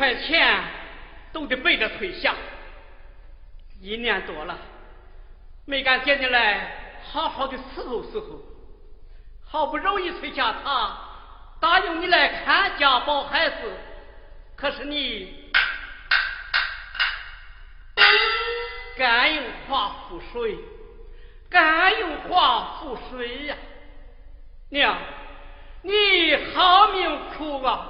块钱都得背着腿下，一年多了，没敢接你来好好的伺候伺候，好不容易崔家他答应你来看家抱孩子，可是你，肝硬化腹水，肝硬化腹水呀，娘，你好命苦啊！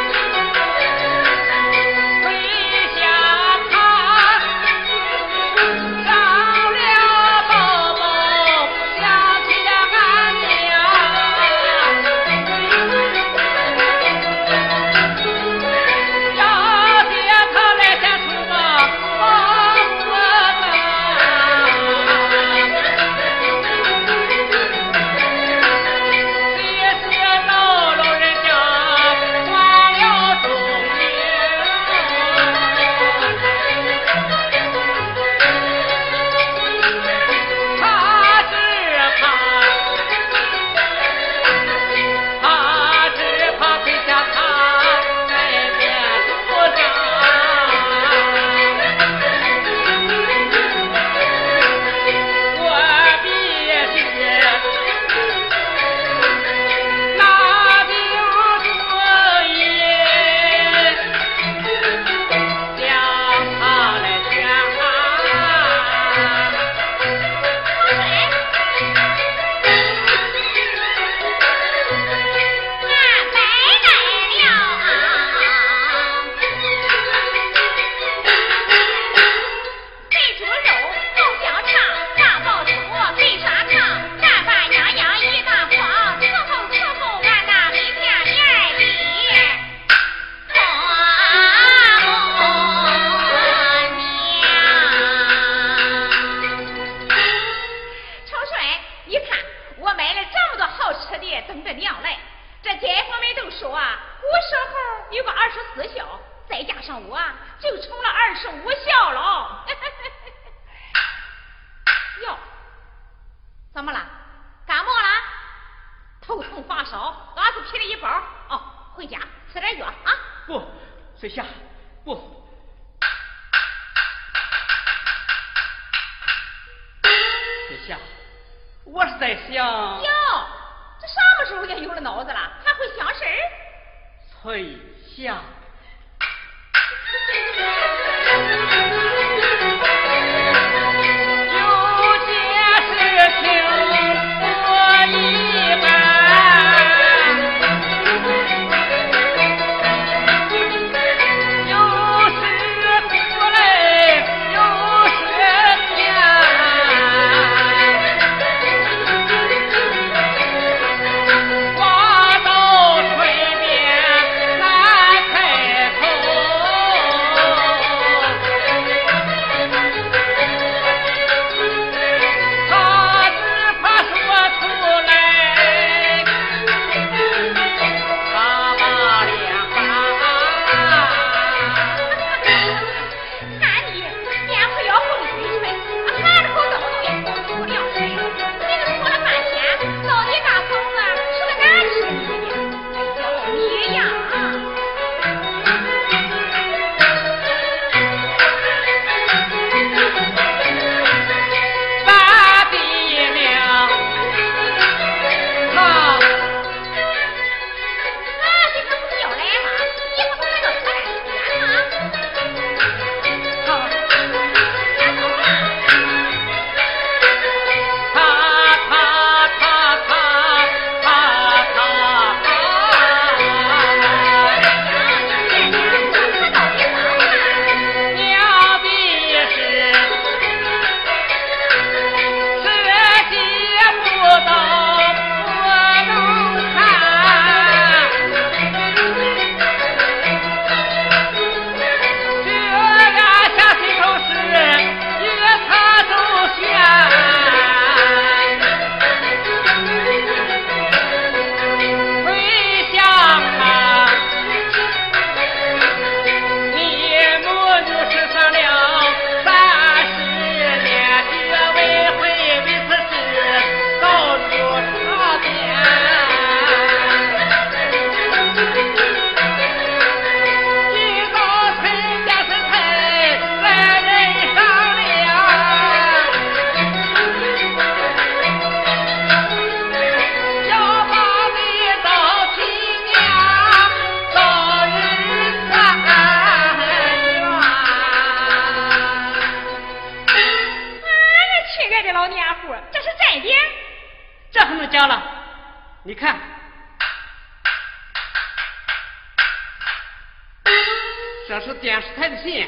电视台的信。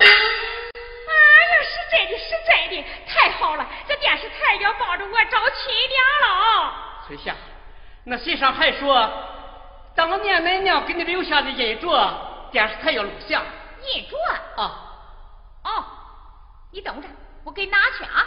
哎呀，是真的，是真的，太好了。这电视台要帮着我找亲娘了。崔夏，那信上还说当年恁娘给你留下的银镯，电视台要录像。银镯。啊。哦。你等着，我给你拿去啊。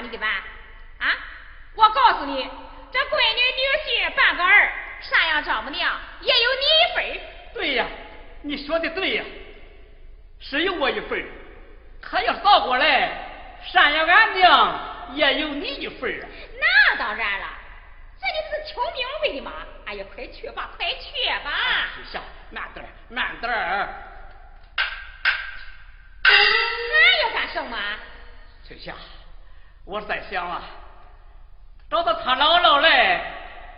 你的碗？啊！我告诉你，这闺女女婿半个儿，赡养丈母娘也有你一份对呀，你说的对呀，是有我一份可要倒过来，赡养俺娘也有你一份那当然了，这你不是听明白的吗？哎呀，快去吧，快去吧！行，慢点慢点儿。俺要干什么？翠霞，我在想啊，找到他姥姥来，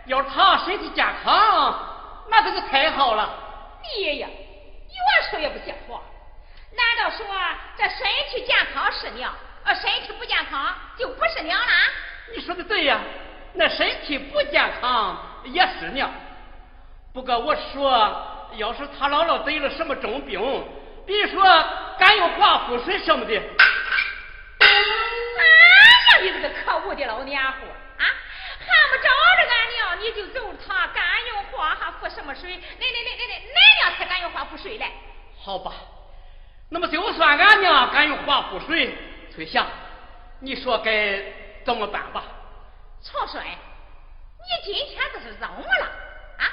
要他身体健康，那真是太好了。你呀，越说越不像话。难道说这身体健康是娘，呃，身体不健康就不是娘了？你说的对呀，那身体不健康也是娘。不过我说，要是他姥姥得了什么重病，比如说肝硬化、腹水什么的，哎你这个可恶的老年户啊！还不找着俺娘，你就揍他肝硬化还腹什么水？那那那那那，俺娘才肝硬化腹水嘞。好吧。那么就算俺娘敢用华富水，崔霞，你说该怎么办吧？曹帅，你今天这是怎么了？啊，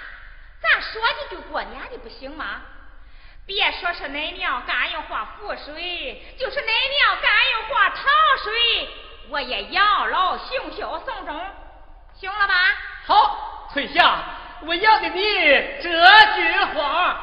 咱说几句过年的不行吗？别说是恁娘敢用化腹水，就是恁娘敢用花糖水，我也养老行孝送终，行了吧？好，翠霞，我要的你这句话。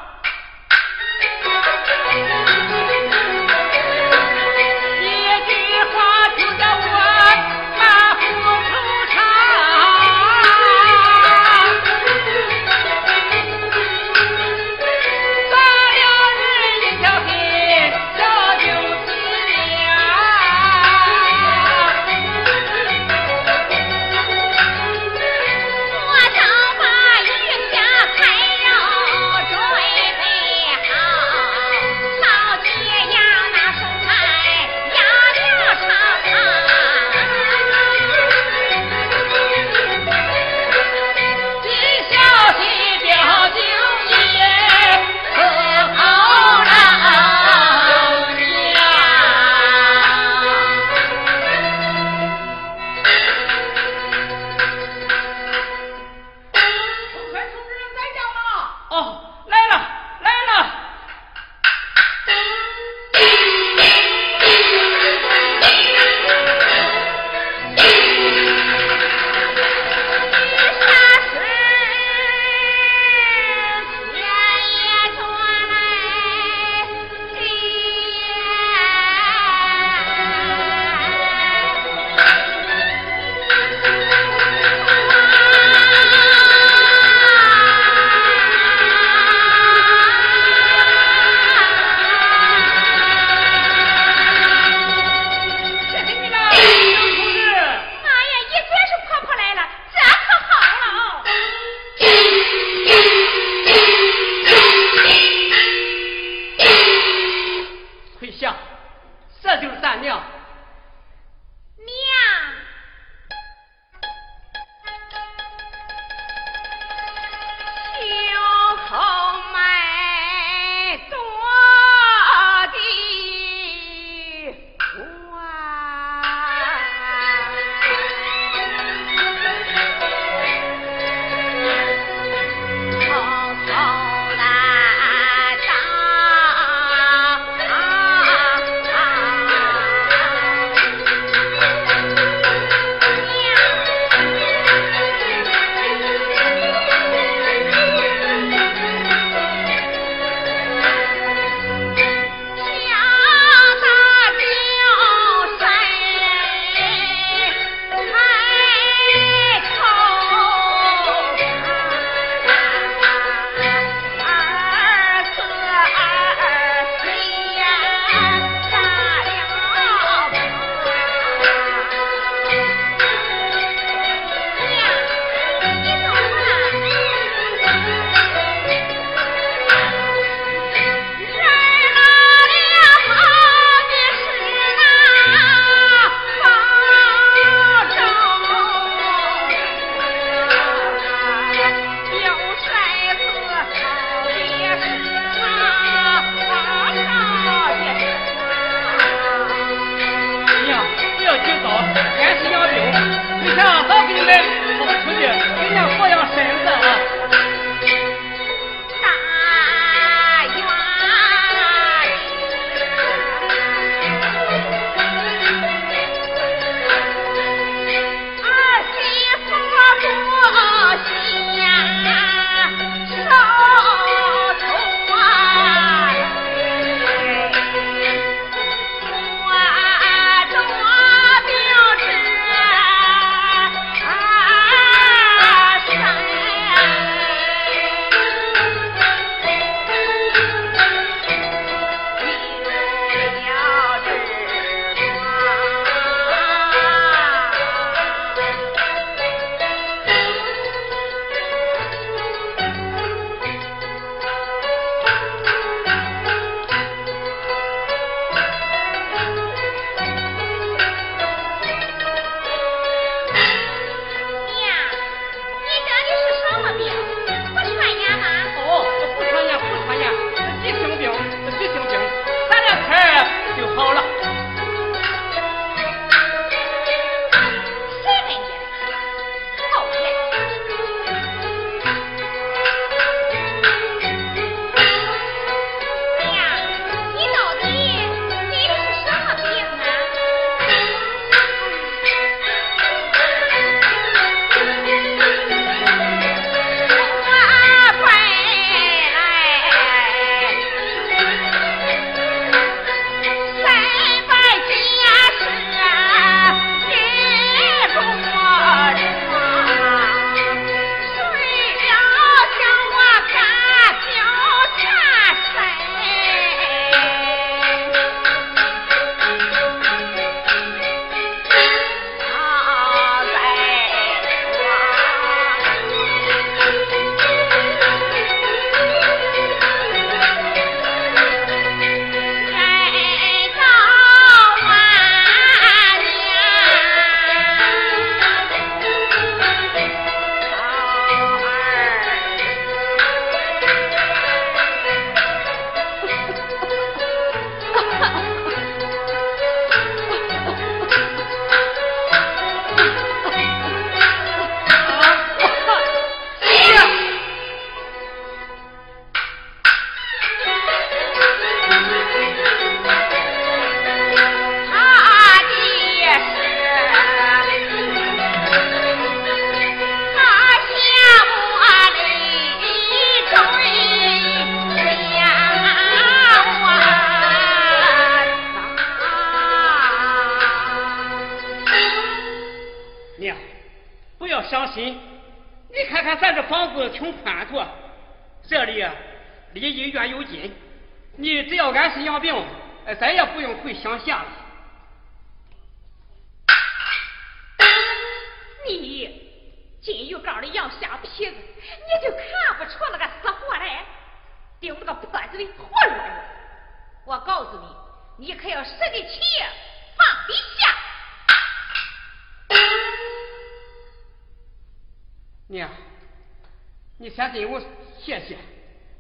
谢谢，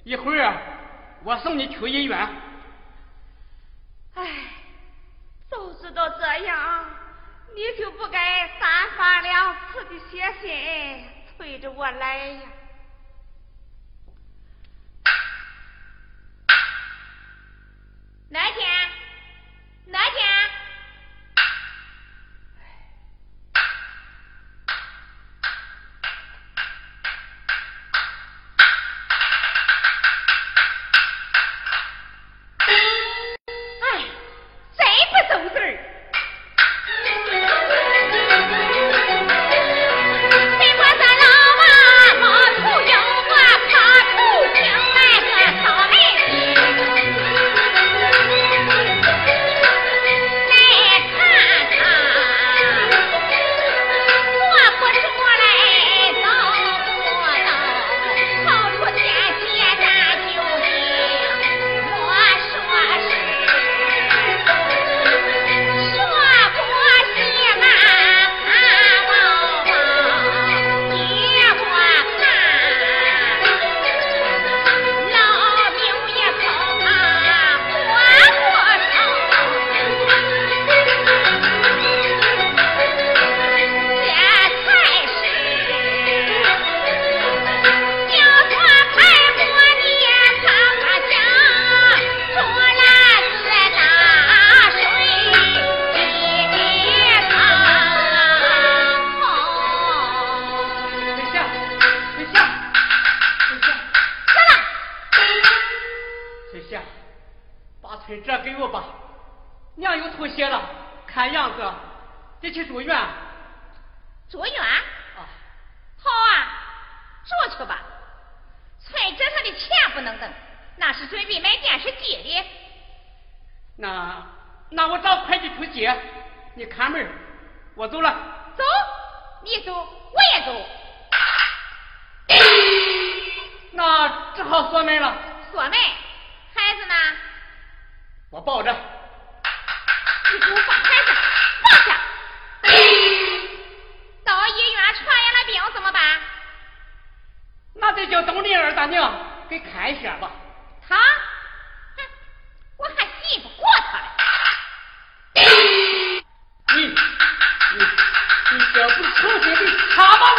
一会儿我送你去医院。哎，早知道这样，你就不该三番两次的写信催着我来呀。那天，那那我找会计去接，你看门，我走了。走，你走，我也走。那只好锁门了。锁门，孩子呢？我抱着。你给我放下，放下。到医院传染了病怎么办？那得叫东邻二大。娘来了。